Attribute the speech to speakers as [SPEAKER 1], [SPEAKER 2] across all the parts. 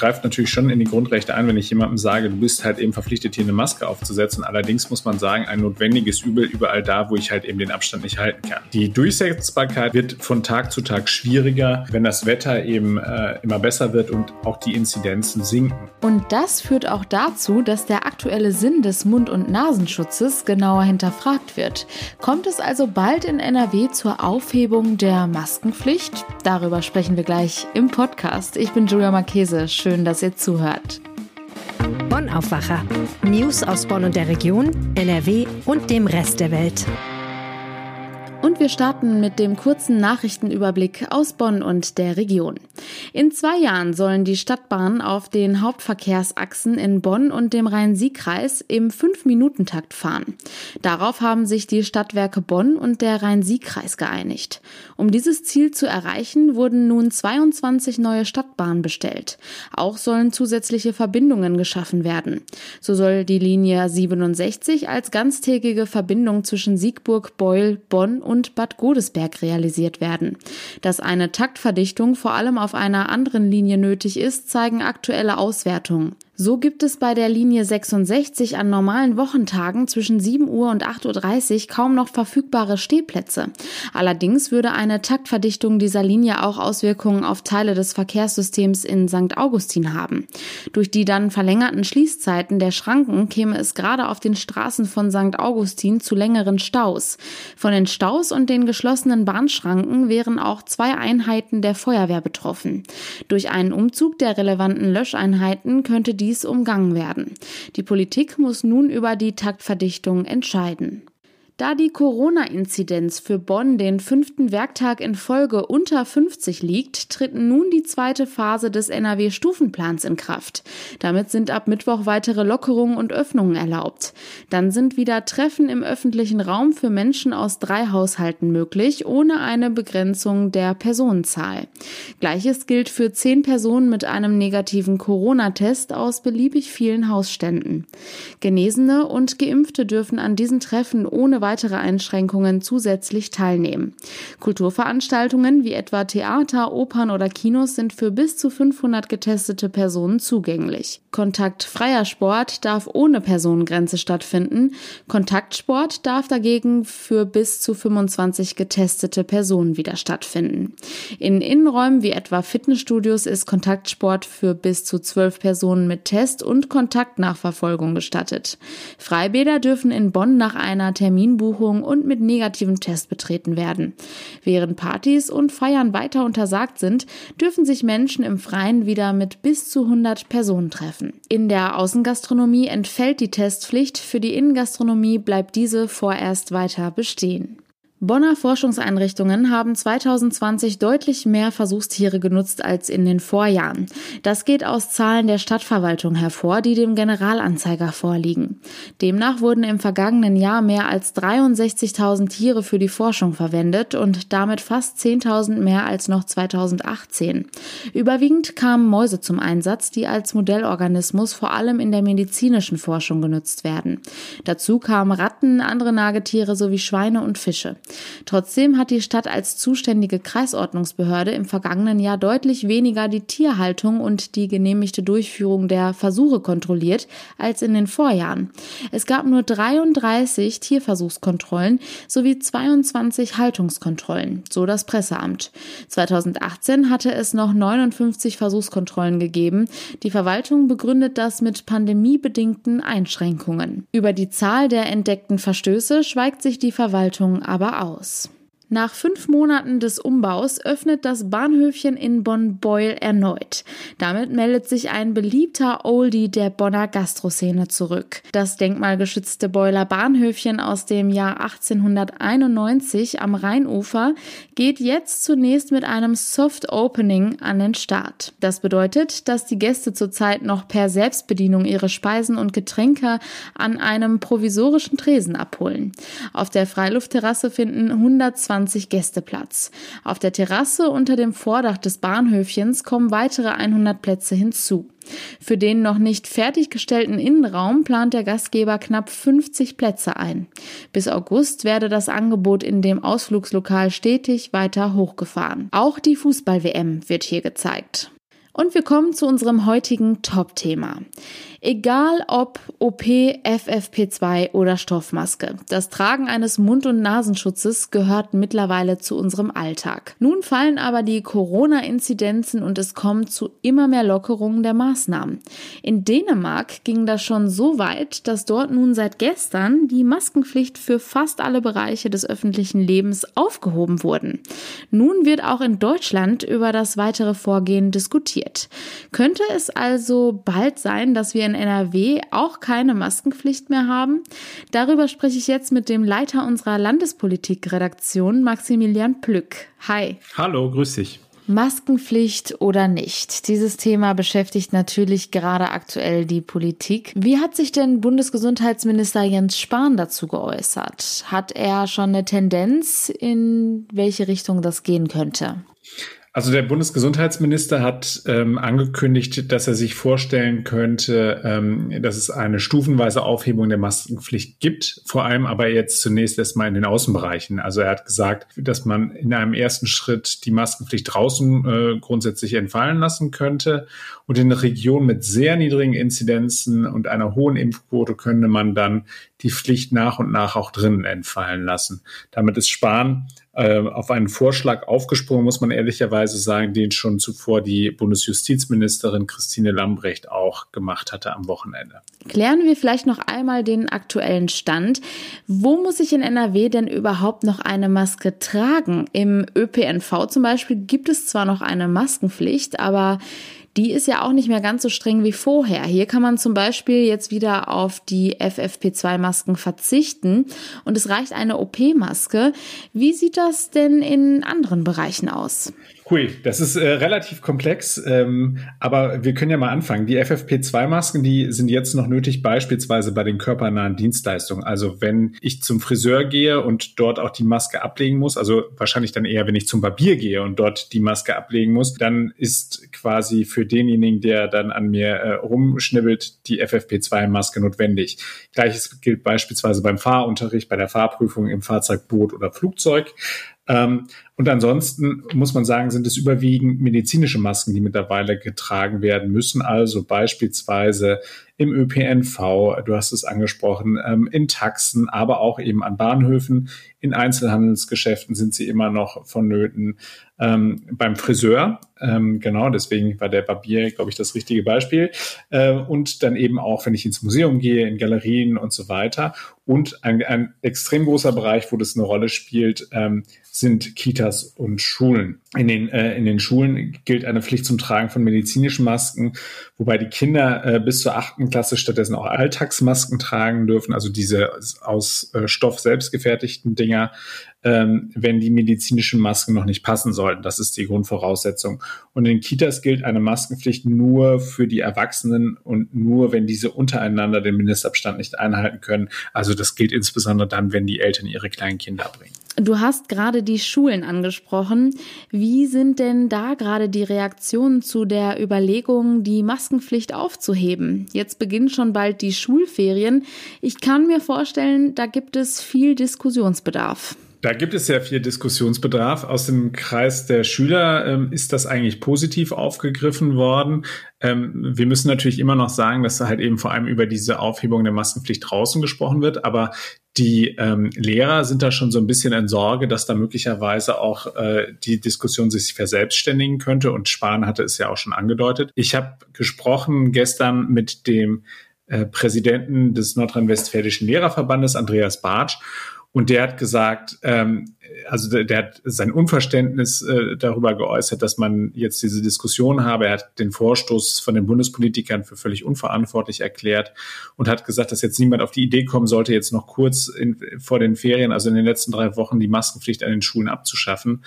[SPEAKER 1] greift natürlich schon in die Grundrechte ein, wenn ich jemandem sage, du bist halt eben verpflichtet, hier eine Maske aufzusetzen. Allerdings muss man sagen, ein notwendiges Übel überall da, wo ich halt eben den Abstand nicht halten kann. Die Durchsetzbarkeit wird von Tag zu Tag schwieriger, wenn das Wetter eben äh, immer besser wird und auch die Inzidenzen sinken.
[SPEAKER 2] Und das führt auch dazu, dass der aktuelle Sinn des Mund- und Nasenschutzes genauer hinterfragt wird. Kommt es also bald in NRW zur Aufhebung der Maskenpflicht? Darüber sprechen wir gleich im Podcast. Ich bin Julia Marchese. Schön, dass ihr zuhört.
[SPEAKER 3] Bonn Aufwacher. News aus Bonn und der Region, NRW und dem Rest der Welt.
[SPEAKER 2] Und wir starten mit dem kurzen Nachrichtenüberblick aus Bonn und der Region. In zwei Jahren sollen die Stadtbahnen auf den Hauptverkehrsachsen in Bonn und dem Rhein-Sieg-Kreis im 5-Minuten-Takt fahren. Darauf haben sich die Stadtwerke Bonn und der Rhein-Sieg-Kreis geeinigt. Um dieses Ziel zu erreichen, wurden nun 22 neue Stadtbahnen bestellt. Auch sollen zusätzliche Verbindungen geschaffen werden. So soll die Linie 67 als ganztägige Verbindung zwischen Siegburg, Beul, Bonn Bad Godesberg realisiert werden. Dass eine Taktverdichtung vor allem auf einer anderen Linie nötig ist, zeigen aktuelle Auswertungen. So gibt es bei der Linie 66 an normalen Wochentagen zwischen 7 Uhr und 8.30 Uhr kaum noch verfügbare Stehplätze. Allerdings würde eine Taktverdichtung dieser Linie auch Auswirkungen auf Teile des Verkehrssystems in St. Augustin haben. Durch die dann verlängerten Schließzeiten der Schranken käme es gerade auf den Straßen von St. Augustin zu längeren Staus. Von den Staus und den geschlossenen Bahnschranken wären auch zwei Einheiten der Feuerwehr betroffen. Durch einen Umzug der relevanten Löscheinheiten könnte die dies umgangen werden. Die Politik muss nun über die Taktverdichtung entscheiden. Da die Corona-Inzidenz für Bonn den fünften Werktag in Folge unter 50 liegt, tritt nun die zweite Phase des NRW-Stufenplans in Kraft. Damit sind ab Mittwoch weitere Lockerungen und Öffnungen erlaubt. Dann sind wieder Treffen im öffentlichen Raum für Menschen aus drei Haushalten möglich, ohne eine Begrenzung der Personenzahl. Gleiches gilt für zehn Personen mit einem negativen Corona-Test aus beliebig vielen Hausständen. Genesene und Geimpfte dürfen an diesen Treffen ohne weitere Einschränkungen zusätzlich teilnehmen. Kulturveranstaltungen wie etwa Theater, Opern oder Kinos sind für bis zu 500 getestete Personen zugänglich. Kontaktfreier Sport darf ohne Personengrenze stattfinden. Kontaktsport darf dagegen für bis zu 25 getestete Personen wieder stattfinden. In Innenräumen wie etwa Fitnessstudios ist Kontaktsport für bis zu 12 Personen mit Test und Kontaktnachverfolgung gestattet. Freibäder dürfen in Bonn nach einer Termin Terminbuchung und mit negativem Test betreten werden. Während Partys und Feiern weiter untersagt sind, dürfen sich Menschen im Freien wieder mit bis zu 100 Personen treffen. In der Außengastronomie entfällt die Testpflicht, für die Innengastronomie bleibt diese vorerst weiter bestehen. Bonner Forschungseinrichtungen haben 2020 deutlich mehr Versuchstiere genutzt als in den Vorjahren. Das geht aus Zahlen der Stadtverwaltung hervor, die dem Generalanzeiger vorliegen. Demnach wurden im vergangenen Jahr mehr als 63.000 Tiere für die Forschung verwendet und damit fast 10.000 mehr als noch 2018. Überwiegend kamen Mäuse zum Einsatz, die als Modellorganismus vor allem in der medizinischen Forschung genutzt werden. Dazu kamen Ratten, andere Nagetiere sowie Schweine und Fische. Trotzdem hat die Stadt als zuständige Kreisordnungsbehörde im vergangenen Jahr deutlich weniger die Tierhaltung und die genehmigte Durchführung der Versuche kontrolliert als in den Vorjahren. Es gab nur 33 Tierversuchskontrollen sowie 22 Haltungskontrollen, so das Presseamt. 2018 hatte es noch 59 Versuchskontrollen gegeben. Die Verwaltung begründet das mit pandemiebedingten Einschränkungen. Über die Zahl der entdeckten Verstöße schweigt sich die Verwaltung aber aus. Nach fünf Monaten des Umbaus öffnet das Bahnhöfchen in Bonn-Beul erneut. Damit meldet sich ein beliebter Oldie der Bonner Gastroszene zurück. Das denkmalgeschützte Beuler Bahnhöfchen aus dem Jahr 1891 am Rheinufer geht jetzt zunächst mit einem Soft Opening an den Start. Das bedeutet, dass die Gäste zurzeit noch per Selbstbedienung ihre Speisen und Getränke an einem provisorischen Tresen abholen. Auf der Freiluftterrasse finden 120 120 Gäste Platz. Auf der Terrasse unter dem Vordach des Bahnhöfchens kommen weitere 100 Plätze hinzu. Für den noch nicht fertiggestellten Innenraum plant der Gastgeber knapp 50 Plätze ein. Bis August werde das Angebot in dem Ausflugslokal stetig weiter hochgefahren. Auch die Fußball-WM wird hier gezeigt. Und wir kommen zu unserem heutigen Top-Thema. Egal ob OP, FFP2 oder Stoffmaske, das Tragen eines Mund- und Nasenschutzes gehört mittlerweile zu unserem Alltag. Nun fallen aber die Corona-Inzidenzen und es kommt zu immer mehr Lockerungen der Maßnahmen. In Dänemark ging das schon so weit, dass dort nun seit gestern die Maskenpflicht für fast alle Bereiche des öffentlichen Lebens aufgehoben wurden. Nun wird auch in Deutschland über das weitere Vorgehen diskutiert. Könnte es also bald sein, dass wir in NRW auch keine Maskenpflicht mehr haben? Darüber spreche ich jetzt mit dem Leiter unserer Landespolitik-Redaktion, Maximilian Plück. Hi.
[SPEAKER 1] Hallo, grüß dich.
[SPEAKER 2] Maskenpflicht oder nicht? Dieses Thema beschäftigt natürlich gerade aktuell die Politik. Wie hat sich denn Bundesgesundheitsminister Jens Spahn dazu geäußert? Hat er schon eine Tendenz, in welche Richtung das gehen könnte?
[SPEAKER 1] Also der Bundesgesundheitsminister hat ähm, angekündigt, dass er sich vorstellen könnte, ähm, dass es eine stufenweise Aufhebung der Maskenpflicht gibt, vor allem aber jetzt zunächst erstmal in den Außenbereichen. Also er hat gesagt, dass man in einem ersten Schritt die Maskenpflicht draußen äh, grundsätzlich entfallen lassen könnte und in Regionen mit sehr niedrigen Inzidenzen und einer hohen Impfquote könnte man dann die Pflicht nach und nach auch drinnen entfallen lassen. Damit ist Spahn äh, auf einen Vorschlag aufgesprungen, muss man ehrlicherweise sagen, den schon zuvor die Bundesjustizministerin Christine Lambrecht auch gemacht hatte am Wochenende.
[SPEAKER 2] Klären wir vielleicht noch einmal den aktuellen Stand. Wo muss ich in NRW denn überhaupt noch eine Maske tragen? Im ÖPNV zum Beispiel gibt es zwar noch eine Maskenpflicht, aber die ist ja auch nicht mehr ganz so streng wie vorher. Hier kann man zum Beispiel jetzt wieder auf die FFP2-Masken verzichten und es reicht eine OP-Maske. Wie sieht das denn in anderen Bereichen aus?
[SPEAKER 1] Hui, das ist äh, relativ komplex, ähm, aber wir können ja mal anfangen. Die FFP2-Masken, die sind jetzt noch nötig, beispielsweise bei den körpernahen Dienstleistungen. Also wenn ich zum Friseur gehe und dort auch die Maske ablegen muss, also wahrscheinlich dann eher, wenn ich zum Barbier gehe und dort die Maske ablegen muss, dann ist quasi für denjenigen, der dann an mir äh, rumschnibbelt, die FFP2-Maske notwendig. Gleiches gilt beispielsweise beim Fahrunterricht, bei der Fahrprüfung im Fahrzeug, Boot oder Flugzeug. Ähm, und ansonsten muss man sagen, sind es überwiegend medizinische Masken, die mittlerweile getragen werden müssen. Also beispielsweise im ÖPNV, du hast es angesprochen, ähm, in Taxen, aber auch eben an Bahnhöfen, in Einzelhandelsgeschäften sind sie immer noch vonnöten. Ähm, beim Friseur, ähm, genau, deswegen war der Barbier, glaube ich, das richtige Beispiel. Äh, und dann eben auch, wenn ich ins Museum gehe, in Galerien und so weiter. Und ein, ein extrem großer Bereich, wo das eine Rolle spielt, ähm, sind Kitas und Schulen. In den, äh, in den Schulen gilt eine Pflicht zum Tragen von medizinischen Masken, wobei die Kinder äh, bis zur achten Klasse stattdessen auch Alltagsmasken tragen dürfen, also diese aus äh, Stoff selbst gefertigten Dinger ähm, wenn die medizinischen Masken noch nicht passen sollten. Das ist die Grundvoraussetzung. Und in Kitas gilt eine Maskenpflicht nur für die Erwachsenen und nur, wenn diese untereinander den Mindestabstand nicht einhalten können. Also das gilt insbesondere dann, wenn die Eltern ihre kleinen Kinder bringen.
[SPEAKER 2] Du hast gerade die Schulen angesprochen. Wie sind denn da gerade die Reaktionen zu der Überlegung, die Maskenpflicht aufzuheben? Jetzt beginnen schon bald die Schulferien. Ich kann mir vorstellen, da gibt es viel Diskussionsbedarf.
[SPEAKER 1] Da gibt es sehr viel Diskussionsbedarf. Aus dem Kreis der Schüler ähm, ist das eigentlich positiv aufgegriffen worden. Ähm, wir müssen natürlich immer noch sagen, dass da halt eben vor allem über diese Aufhebung der Maskenpflicht draußen gesprochen wird. Aber die ähm, Lehrer sind da schon so ein bisschen in Sorge, dass da möglicherweise auch äh, die Diskussion sich verselbstständigen könnte. Und Spahn hatte es ja auch schon angedeutet. Ich habe gesprochen gestern mit dem äh, Präsidenten des Nordrhein-Westfälischen Lehrerverbandes, Andreas Bartsch. Und der hat gesagt, ähm, also der, der hat sein Unverständnis äh, darüber geäußert, dass man jetzt diese Diskussion habe. Er hat den Vorstoß von den Bundespolitikern für völlig unverantwortlich erklärt und hat gesagt, dass jetzt niemand auf die Idee kommen sollte, jetzt noch kurz in, vor den Ferien, also in den letzten drei Wochen, die Maskenpflicht an den Schulen abzuschaffen.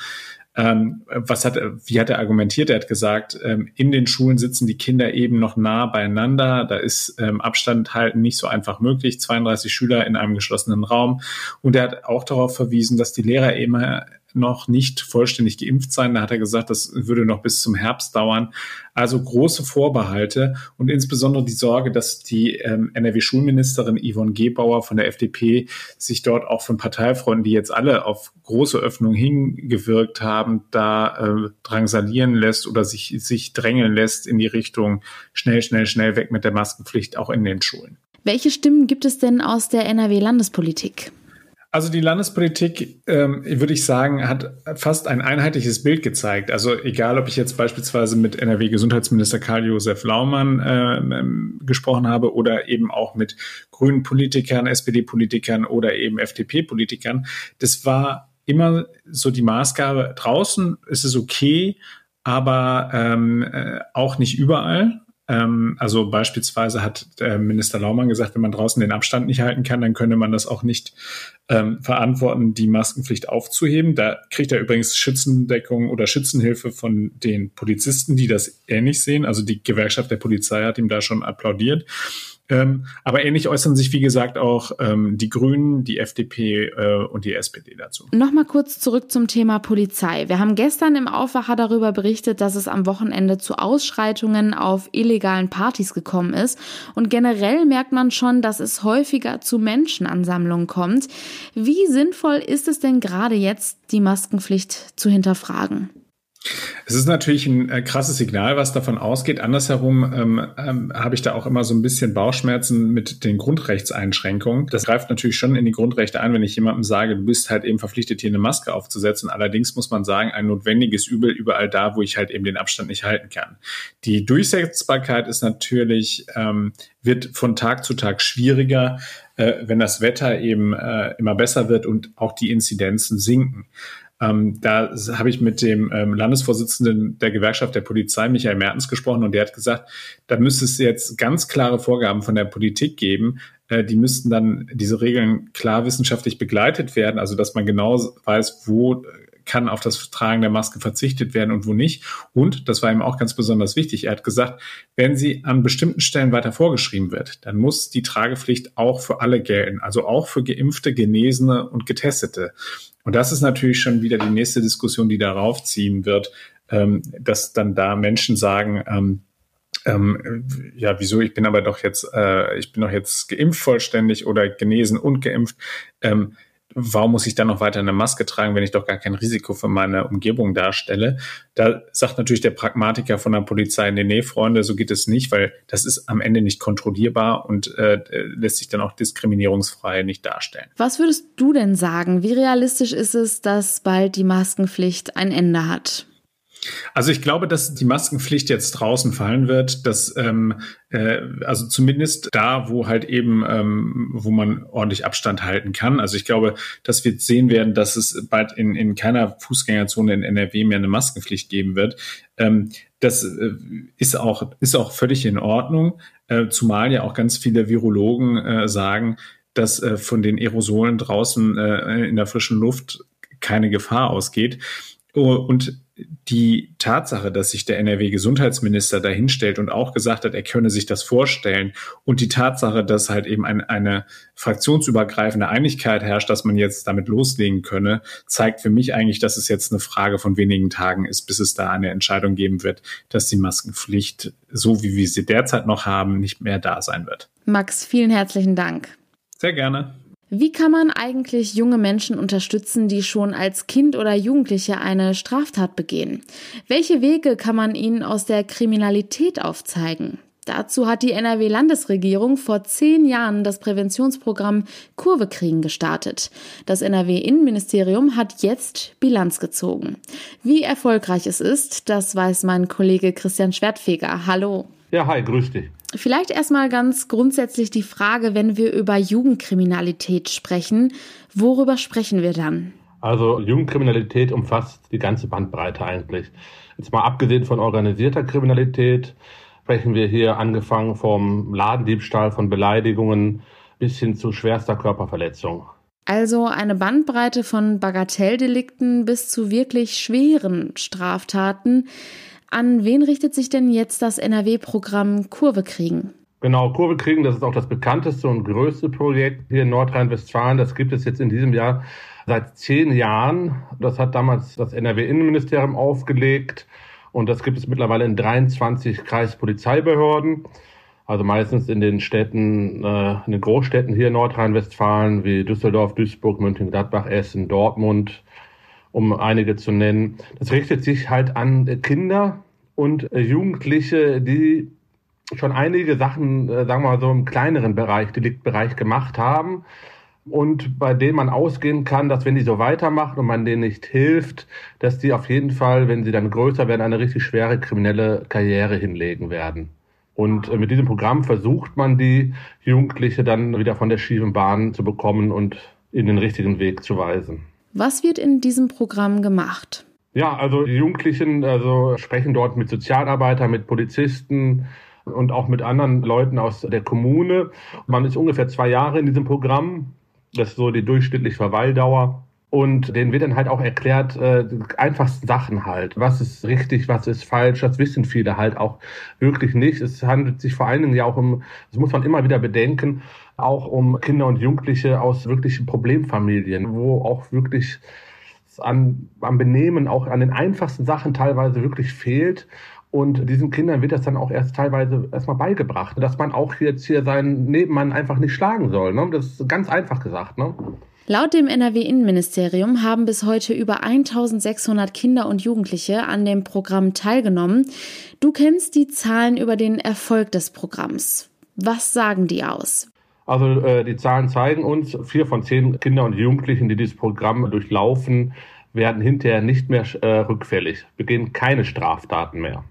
[SPEAKER 1] Ähm, was hat, wie hat er argumentiert? Er hat gesagt, ähm, in den Schulen sitzen die Kinder eben noch nah beieinander. Da ist ähm, Abstand halten nicht so einfach möglich. 32 Schüler in einem geschlossenen Raum. Und er hat auch darauf verwiesen, dass die Lehrer immer noch nicht vollständig geimpft sein. Da hat er gesagt, das würde noch bis zum Herbst dauern. Also große Vorbehalte und insbesondere die Sorge, dass die ähm, NRW-Schulministerin Yvonne Gebauer von der FDP sich dort auch von Parteifreunden, die jetzt alle auf große Öffnung hingewirkt haben, da äh, drangsalieren lässt oder sich, sich drängeln lässt in die Richtung schnell, schnell, schnell weg mit der Maskenpflicht auch in den Schulen.
[SPEAKER 2] Welche Stimmen gibt es denn aus der NRW-Landespolitik?
[SPEAKER 1] Also die Landespolitik, ähm, würde ich sagen, hat fast ein einheitliches Bild gezeigt. Also egal, ob ich jetzt beispielsweise mit NRW-Gesundheitsminister Karl-Josef Laumann äh, ähm, gesprochen habe oder eben auch mit grünen Politikern, SPD-Politikern oder eben FDP-Politikern, das war immer so die Maßgabe, draußen ist es okay, aber ähm, äh, auch nicht überall. Ähm, also beispielsweise hat der Minister Laumann gesagt, wenn man draußen den Abstand nicht halten kann, dann könne man das auch nicht ähm, verantworten, die Maskenpflicht aufzuheben. Da kriegt er übrigens Schützendeckung oder Schützenhilfe von den Polizisten, die das ähnlich sehen. Also die Gewerkschaft der Polizei hat ihm da schon applaudiert. Ähm, aber ähnlich äußern sich, wie gesagt, auch ähm, die Grünen, die FDP äh, und die SPD dazu.
[SPEAKER 2] Nochmal kurz zurück zum Thema Polizei. Wir haben gestern im Aufwacher darüber berichtet, dass es am Wochenende zu Ausschreitungen auf illegalen Partys gekommen ist. Und generell merkt man schon, dass es häufiger zu Menschenansammlungen kommt. Wie sinnvoll ist es denn gerade jetzt, die Maskenpflicht zu hinterfragen?
[SPEAKER 1] Es ist natürlich ein äh, krasses Signal, was davon ausgeht. Andersherum ähm, ähm, habe ich da auch immer so ein bisschen Bauchschmerzen mit den Grundrechtseinschränkungen. Das greift natürlich schon in die Grundrechte ein, wenn ich jemandem sage, du bist halt eben verpflichtet, hier eine Maske aufzusetzen. Allerdings muss man sagen, ein notwendiges Übel überall da, wo ich halt eben den Abstand nicht halten kann. Die Durchsetzbarkeit ist natürlich, ähm, wird von Tag zu Tag schwieriger, äh, wenn das Wetter eben äh, immer besser wird und auch die Inzidenzen sinken. Ähm, da habe ich mit dem ähm, Landesvorsitzenden der Gewerkschaft der Polizei, Michael Mertens, gesprochen und der hat gesagt, da müsste es jetzt ganz klare Vorgaben von der Politik geben. Äh, die müssten dann diese Regeln klar wissenschaftlich begleitet werden, also dass man genau weiß, wo kann auf das Tragen der Maske verzichtet werden und wo nicht. Und, das war ihm auch ganz besonders wichtig, er hat gesagt, wenn sie an bestimmten Stellen weiter vorgeschrieben wird, dann muss die Tragepflicht auch für alle gelten, also auch für geimpfte, Genesene und Getestete. Und das ist natürlich schon wieder die nächste Diskussion, die darauf ziehen wird, ähm, dass dann da Menschen sagen, ähm, ähm, ja, wieso, ich bin aber doch jetzt, äh, ich bin doch jetzt geimpft vollständig oder genesen und geimpft. Ähm, warum muss ich dann noch weiter eine Maske tragen, wenn ich doch gar kein Risiko für meine Umgebung darstelle? Da sagt natürlich der Pragmatiker von der Polizei, nee, nee, Freunde, so geht es nicht, weil das ist am Ende nicht kontrollierbar und äh, lässt sich dann auch diskriminierungsfrei nicht darstellen.
[SPEAKER 2] Was würdest du denn sagen? Wie realistisch ist es, dass bald die Maskenpflicht ein Ende hat?
[SPEAKER 1] Also ich glaube, dass die Maskenpflicht jetzt draußen fallen wird, dass ähm, äh, also zumindest da, wo halt eben, ähm, wo man ordentlich Abstand halten kann. Also ich glaube, dass wir sehen werden, dass es bald in, in keiner Fußgängerzone in NRW mehr eine Maskenpflicht geben wird. Ähm, das äh, ist auch ist auch völlig in Ordnung, äh, zumal ja auch ganz viele Virologen äh, sagen, dass äh, von den Aerosolen draußen äh, in der frischen Luft keine Gefahr ausgeht. Oh, und die Tatsache, dass sich der NRW-Gesundheitsminister dahinstellt und auch gesagt hat, er könne sich das vorstellen und die Tatsache, dass halt eben ein, eine fraktionsübergreifende Einigkeit herrscht, dass man jetzt damit loslegen könne, zeigt für mich eigentlich, dass es jetzt eine Frage von wenigen Tagen ist, bis es da eine Entscheidung geben wird, dass die Maskenpflicht, so wie wir sie derzeit noch haben, nicht mehr da sein wird.
[SPEAKER 2] Max, vielen herzlichen Dank.
[SPEAKER 1] Sehr gerne.
[SPEAKER 2] Wie kann man eigentlich junge Menschen unterstützen, die schon als Kind oder Jugendliche eine Straftat begehen? Welche Wege kann man ihnen aus der Kriminalität aufzeigen? Dazu hat die NRW-Landesregierung vor zehn Jahren das Präventionsprogramm Kurve kriegen gestartet. Das NRW-Innenministerium hat jetzt Bilanz gezogen. Wie erfolgreich es ist, das weiß mein Kollege Christian Schwertfeger. Hallo.
[SPEAKER 4] Ja, hi, grüß dich.
[SPEAKER 2] Vielleicht erstmal ganz grundsätzlich die Frage, wenn wir über Jugendkriminalität sprechen, worüber sprechen wir dann?
[SPEAKER 4] Also Jugendkriminalität umfasst die ganze Bandbreite eigentlich. Jetzt mal abgesehen von organisierter Kriminalität sprechen wir hier angefangen vom Ladendiebstahl, von Beleidigungen bis hin zu schwerster Körperverletzung.
[SPEAKER 2] Also eine Bandbreite von Bagatelldelikten bis zu wirklich schweren Straftaten. An wen richtet sich denn jetzt das NRW-Programm Kurve kriegen?
[SPEAKER 4] Genau, Kurve kriegen, das ist auch das bekannteste und größte Projekt hier in Nordrhein-Westfalen. Das gibt es jetzt in diesem Jahr seit zehn Jahren. Das hat damals das NRW-Innenministerium aufgelegt und das gibt es mittlerweile in 23 Kreispolizeibehörden. Also meistens in den Städten, äh, in den Großstädten hier in Nordrhein-Westfalen wie Düsseldorf, Duisburg, München-Gladbach, Essen, Dortmund, um einige zu nennen. Das richtet sich halt an Kinder und Jugendliche, die schon einige Sachen, äh, sagen wir mal so im kleineren Bereich, Deliktbereich gemacht haben und bei denen man ausgehen kann, dass wenn die so weitermachen und man denen nicht hilft, dass die auf jeden Fall, wenn sie dann größer werden, eine richtig schwere kriminelle Karriere hinlegen werden. Und äh, mit diesem Programm versucht man die Jugendliche dann wieder von der schiefen Bahn zu bekommen und in den richtigen Weg zu weisen.
[SPEAKER 2] Was wird in diesem Programm gemacht?
[SPEAKER 4] Ja, also die Jugendlichen also sprechen dort mit Sozialarbeitern, mit Polizisten, und auch mit anderen Leuten aus der Kommune. Man ist ungefähr zwei Jahre in diesem Programm. Das ist so die durchschnittliche Verweildauer. Und denen wird dann halt auch erklärt, äh, einfachsten Sachen halt. Was ist richtig, was ist falsch, das wissen viele halt auch wirklich nicht. Es handelt sich vor allen Dingen ja auch um, das muss man immer wieder bedenken, auch um Kinder und Jugendliche aus wirklichen Problemfamilien, wo auch wirklich an, am Benehmen, auch an den einfachsten Sachen teilweise wirklich fehlt. Und diesen Kindern wird das dann auch erst teilweise erstmal beigebracht, dass man auch jetzt hier seinen Nebenmann einfach nicht schlagen soll. Ne? Das ist ganz einfach gesagt. Ne?
[SPEAKER 2] Laut dem NRW-Innenministerium haben bis heute über 1600 Kinder und Jugendliche an dem Programm teilgenommen. Du kennst die Zahlen über den Erfolg des Programms. Was sagen die aus?
[SPEAKER 4] Also äh, die Zahlen zeigen uns, vier von zehn Kinder und Jugendlichen, die dieses Programm durchlaufen, werden hinterher nicht mehr äh, rückfällig, begehen keine Straftaten mehr.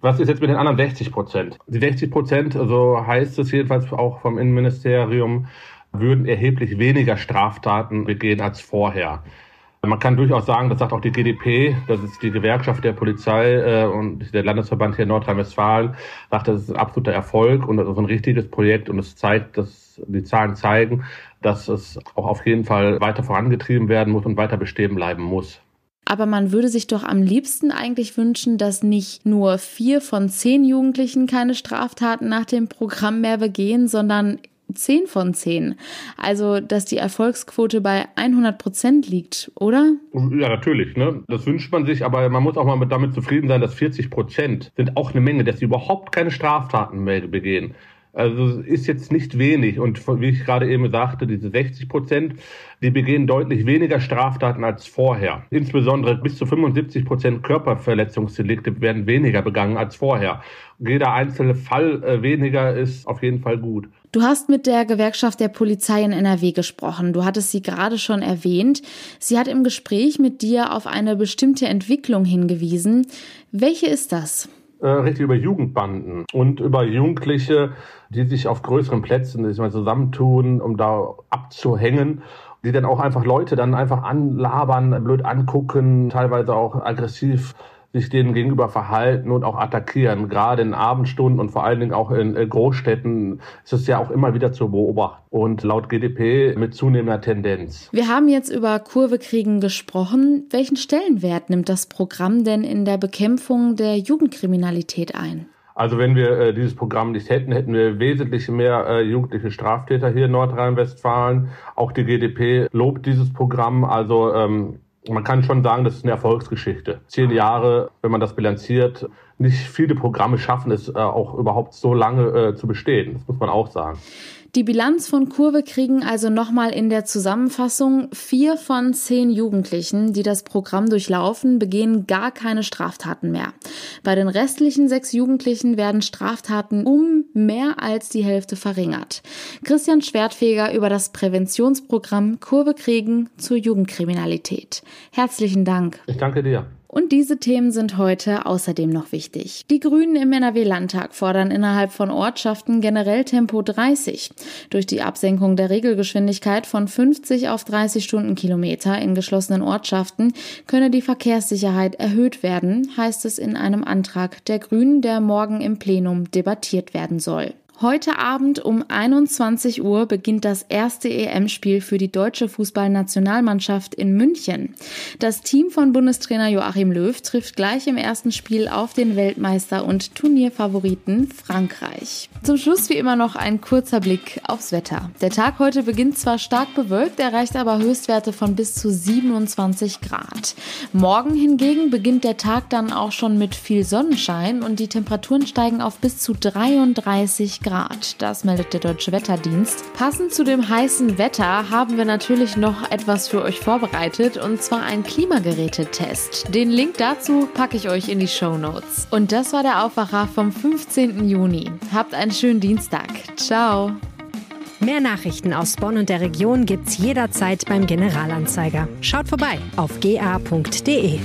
[SPEAKER 4] Was ist jetzt mit den anderen 60 Prozent? Die 60 Prozent, so heißt es jedenfalls auch vom Innenministerium, würden erheblich weniger Straftaten begehen als vorher. Man kann durchaus sagen, das sagt auch die GDP, das ist die Gewerkschaft der Polizei äh, und der Landesverband hier in Nordrhein-Westfalen, sagt, das ist ein absoluter Erfolg und das ist ein richtiges Projekt und es zeigt, dass die Zahlen zeigen, dass es auch auf jeden Fall weiter vorangetrieben werden muss und weiter bestehen bleiben muss.
[SPEAKER 2] Aber man würde sich doch am liebsten eigentlich wünschen, dass nicht nur vier von zehn Jugendlichen keine Straftaten nach dem Programm mehr begehen, sondern zehn von zehn. Also, dass die Erfolgsquote bei 100 Prozent liegt, oder?
[SPEAKER 4] Ja, natürlich. Ne? Das wünscht man sich, aber man muss auch mal damit zufrieden sein, dass 40 Prozent sind auch eine Menge, dass sie überhaupt keine Straftaten mehr begehen. Also ist jetzt nicht wenig. Und wie ich gerade eben sagte, diese 60 Prozent, die begehen deutlich weniger Straftaten als vorher. Insbesondere bis zu 75 Prozent Körperverletzungsdelikte werden weniger begangen als vorher. Jeder einzelne Fall äh, weniger ist auf jeden Fall gut.
[SPEAKER 2] Du hast mit der Gewerkschaft der Polizei in NRW gesprochen. Du hattest sie gerade schon erwähnt. Sie hat im Gespräch mit dir auf eine bestimmte Entwicklung hingewiesen. Welche ist das?
[SPEAKER 4] Äh, richtig über Jugendbanden und über Jugendliche, die sich auf größeren Plätzen ich mal, zusammentun, um da abzuhängen die dann auch einfach Leute dann einfach anlabern, blöd angucken, teilweise auch aggressiv sich denen gegenüber verhalten und auch attackieren. Gerade in Abendstunden und vor allen Dingen auch in äh, Großstädten ist es ja auch immer wieder zu beobachten und laut GDP mit zunehmender Tendenz.
[SPEAKER 2] Wir haben jetzt über Kurvekriegen gesprochen. Welchen Stellenwert nimmt das Programm denn in der Bekämpfung der Jugendkriminalität ein?
[SPEAKER 4] Also wenn wir äh, dieses Programm nicht hätten, hätten wir wesentlich mehr äh, jugendliche Straftäter hier in Nordrhein-Westfalen. Auch die GDP lobt dieses Programm. Also ähm, man kann schon sagen, das ist eine Erfolgsgeschichte. Zehn Jahre, wenn man das bilanziert, nicht viele Programme schaffen es äh, auch überhaupt so lange äh, zu bestehen. Das muss man auch sagen.
[SPEAKER 2] Die Bilanz von Kurve kriegen also nochmal in der Zusammenfassung. Vier von zehn Jugendlichen, die das Programm durchlaufen, begehen gar keine Straftaten mehr. Bei den restlichen sechs Jugendlichen werden Straftaten um mehr als die Hälfte verringert. Christian Schwertfeger über das Präventionsprogramm Kurve kriegen zur Jugendkriminalität. Herzlichen Dank.
[SPEAKER 4] Ich danke dir.
[SPEAKER 2] Und diese Themen sind heute außerdem noch wichtig. Die Grünen im NRW-Landtag fordern innerhalb von Ortschaften generell Tempo 30. Durch die Absenkung der Regelgeschwindigkeit von 50 auf 30 Stundenkilometer in geschlossenen Ortschaften könne die Verkehrssicherheit erhöht werden, heißt es in einem Antrag der Grünen, der morgen im Plenum debattiert werden soll. Heute Abend um 21 Uhr beginnt das erste EM-Spiel für die deutsche Fußballnationalmannschaft in München. Das Team von Bundestrainer Joachim Löw trifft gleich im ersten Spiel auf den Weltmeister und Turnierfavoriten Frankreich. Zum Schluss wie immer noch ein kurzer Blick aufs Wetter. Der Tag heute beginnt zwar stark bewölkt, erreicht aber Höchstwerte von bis zu 27 Grad. Morgen hingegen beginnt der Tag dann auch schon mit viel Sonnenschein und die Temperaturen steigen auf bis zu 33 Grad. Grad. Das meldet der Deutsche Wetterdienst. Passend zu dem heißen Wetter haben wir natürlich noch etwas für euch vorbereitet und zwar einen Klimagerätetest. Den Link dazu packe ich euch in die Show Notes. Und das war der Aufwacher vom 15. Juni. Habt einen schönen Dienstag. Ciao.
[SPEAKER 3] Mehr Nachrichten aus Bonn und der Region gibt's jederzeit beim Generalanzeiger. Schaut vorbei auf ga.de.